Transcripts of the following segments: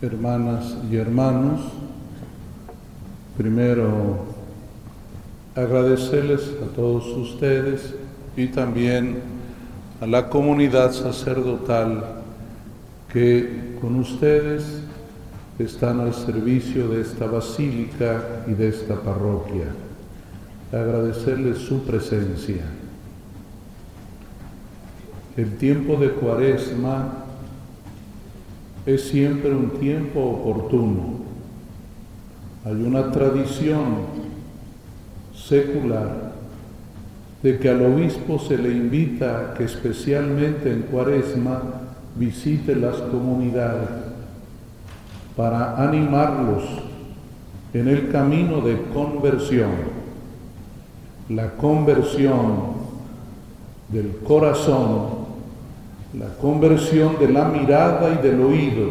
hermanas y hermanos, primero agradecerles a todos ustedes y también a la comunidad sacerdotal que con ustedes están al servicio de esta basílica y de esta parroquia. Agradecerles su presencia. El tiempo de cuaresma es siempre un tiempo oportuno. Hay una tradición secular de que al obispo se le invita que especialmente en cuaresma visite las comunidades para animarlos en el camino de conversión, la conversión del corazón, la conversión de la mirada y del oído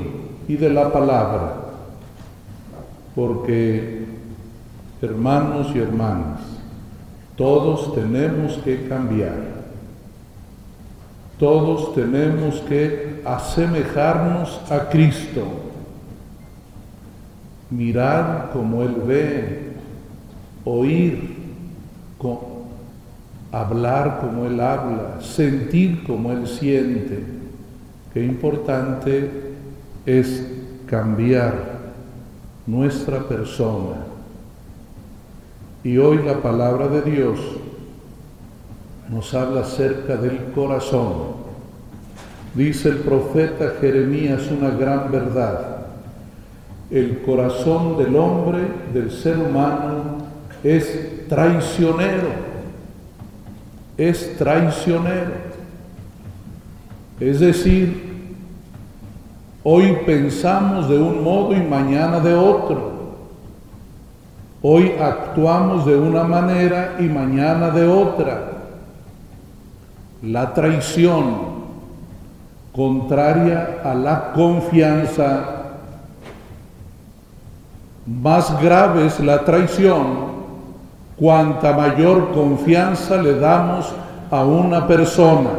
y de la palabra, porque hermanos y hermanas, todos tenemos que cambiar. Todos tenemos que asemejarnos a Cristo. Mirar como Él ve, oír, hablar como Él habla, sentir como Él siente. Qué importante es cambiar nuestra persona y hoy la palabra de Dios nos habla acerca del corazón. Dice el profeta Jeremías una gran verdad. El corazón del hombre, del ser humano, es traicionero. Es traicionero. Es decir, hoy pensamos de un modo y mañana de otro. Hoy actuamos de una manera y mañana de otra. La traición contraria a la confianza. Más grave es la traición cuanta mayor confianza le damos a una persona.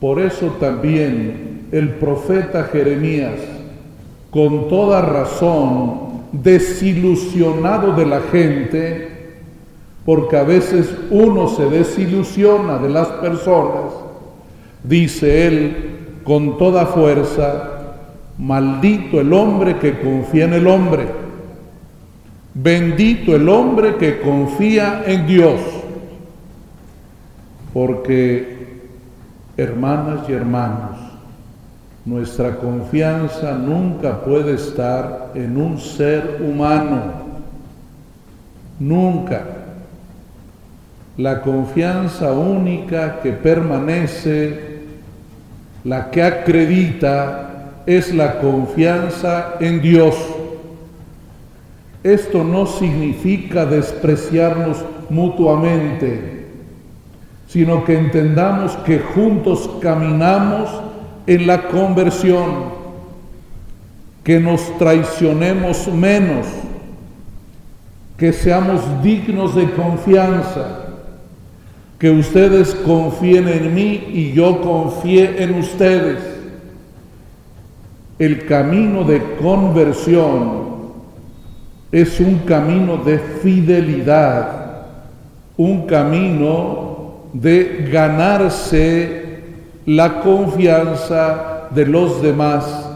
Por eso también el profeta Jeremías, con toda razón, desilusionado de la gente, porque a veces uno se desilusiona de las personas, dice él con toda fuerza, maldito el hombre que confía en el hombre, bendito el hombre que confía en Dios, porque hermanas y hermanos, nuestra confianza nunca puede estar en un ser humano. Nunca. La confianza única que permanece, la que acredita, es la confianza en Dios. Esto no significa despreciarnos mutuamente, sino que entendamos que juntos caminamos en la conversión, que nos traicionemos menos, que seamos dignos de confianza, que ustedes confíen en mí y yo confíe en ustedes. El camino de conversión es un camino de fidelidad, un camino de ganarse la confianza de los demás,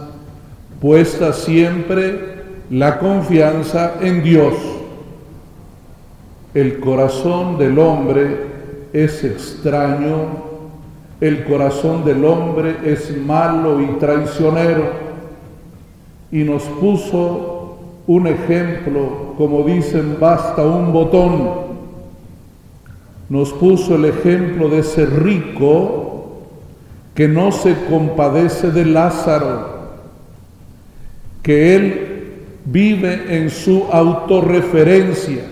puesta siempre la confianza en Dios. El corazón del hombre es extraño, el corazón del hombre es malo y traicionero y nos puso un ejemplo, como dicen, basta un botón. Nos puso el ejemplo de ese rico que no se compadece de Lázaro, que él vive en su autorreferencia,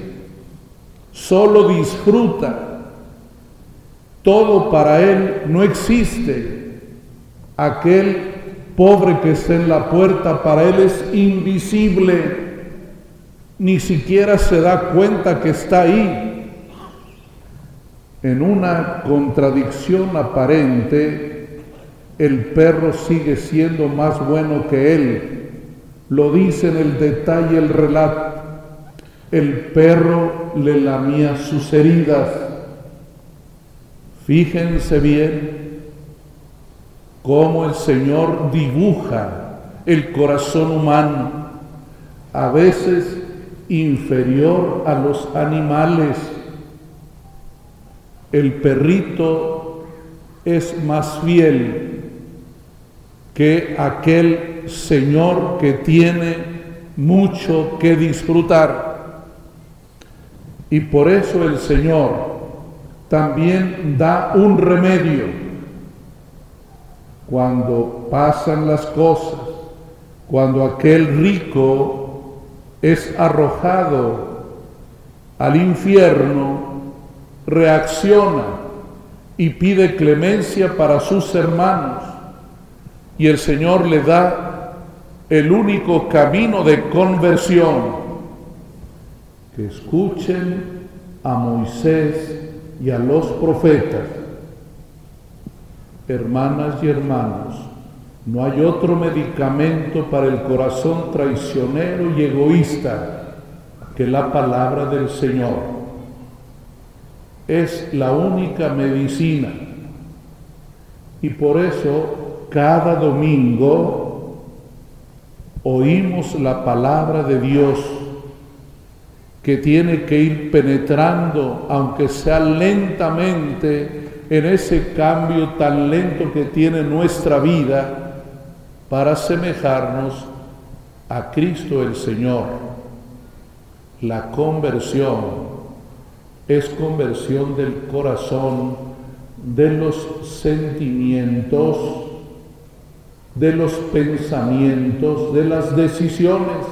solo disfruta, todo para él no existe. Aquel pobre que está en la puerta para él es invisible, ni siquiera se da cuenta que está ahí. En una contradicción aparente, el perro sigue siendo más bueno que él. Lo dice en el detalle el relato. El perro le lamía sus heridas. Fíjense bien cómo el Señor dibuja el corazón humano, a veces inferior a los animales. El perrito es más fiel que aquel Señor que tiene mucho que disfrutar. Y por eso el Señor también da un remedio cuando pasan las cosas, cuando aquel rico es arrojado al infierno, reacciona y pide clemencia para sus hermanos y el Señor le da el único camino de conversión, que escuchen a Moisés y a los profetas. Hermanas y hermanos, no hay otro medicamento para el corazón traicionero y egoísta que la palabra del Señor. Es la única medicina. Y por eso cada domingo oímos la palabra de Dios que tiene que ir penetrando, aunque sea lentamente, en ese cambio tan lento que tiene nuestra vida para asemejarnos a Cristo el Señor. La conversión es conversión del corazón, de los sentimientos, de los pensamientos, de las decisiones.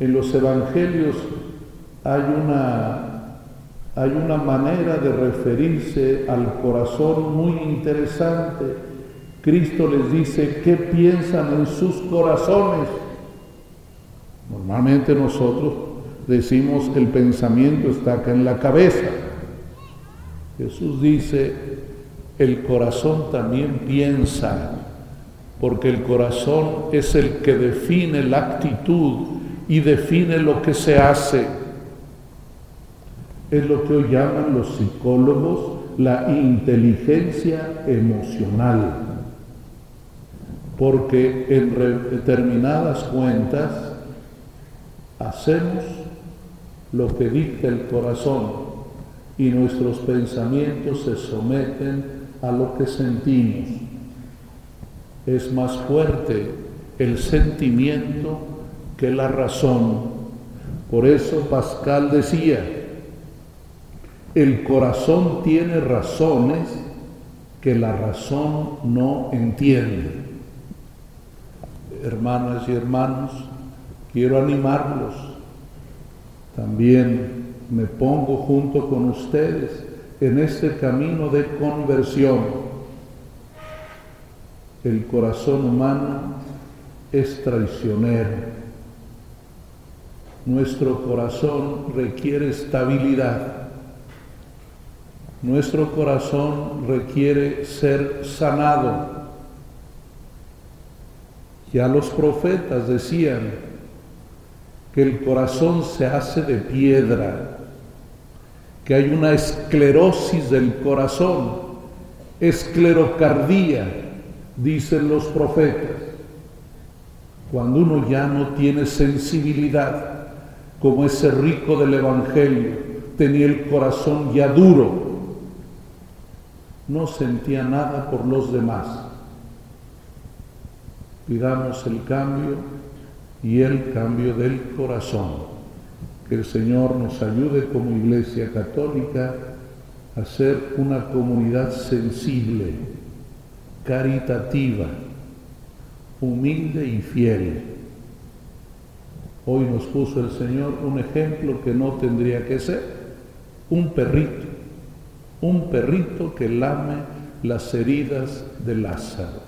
En los evangelios hay una, hay una manera de referirse al corazón muy interesante. Cristo les dice, ¿qué piensan en sus corazones? Normalmente nosotros decimos que el pensamiento está acá en la cabeza. Jesús dice, el corazón también piensa porque el corazón es el que define la actitud y define lo que se hace. Es lo que hoy llaman los psicólogos la inteligencia emocional, porque en determinadas cuentas hacemos lo que dicta el corazón y nuestros pensamientos se someten a lo que sentimos es más fuerte el sentimiento que la razón. Por eso Pascal decía, el corazón tiene razones que la razón no entiende. Hermanas y hermanos, quiero animarlos. También me pongo junto con ustedes en este camino de conversión el corazón humano es traicionero. Nuestro corazón requiere estabilidad. Nuestro corazón requiere ser sanado. Ya los profetas decían que el corazón se hace de piedra, que hay una esclerosis del corazón, esclerocardía, dicen los profetas, cuando uno ya no tiene sensibilidad, como ese rico del Evangelio, tenía el corazón ya duro, no sentía nada por los demás. Pidamos el cambio y el cambio del corazón. Que el Señor nos ayude como Iglesia Católica a ser una comunidad sensible caritativa, humilde y fiel. Hoy nos puso el Señor un ejemplo que no tendría que ser, un perrito, un perrito que lame las heridas de Lázaro.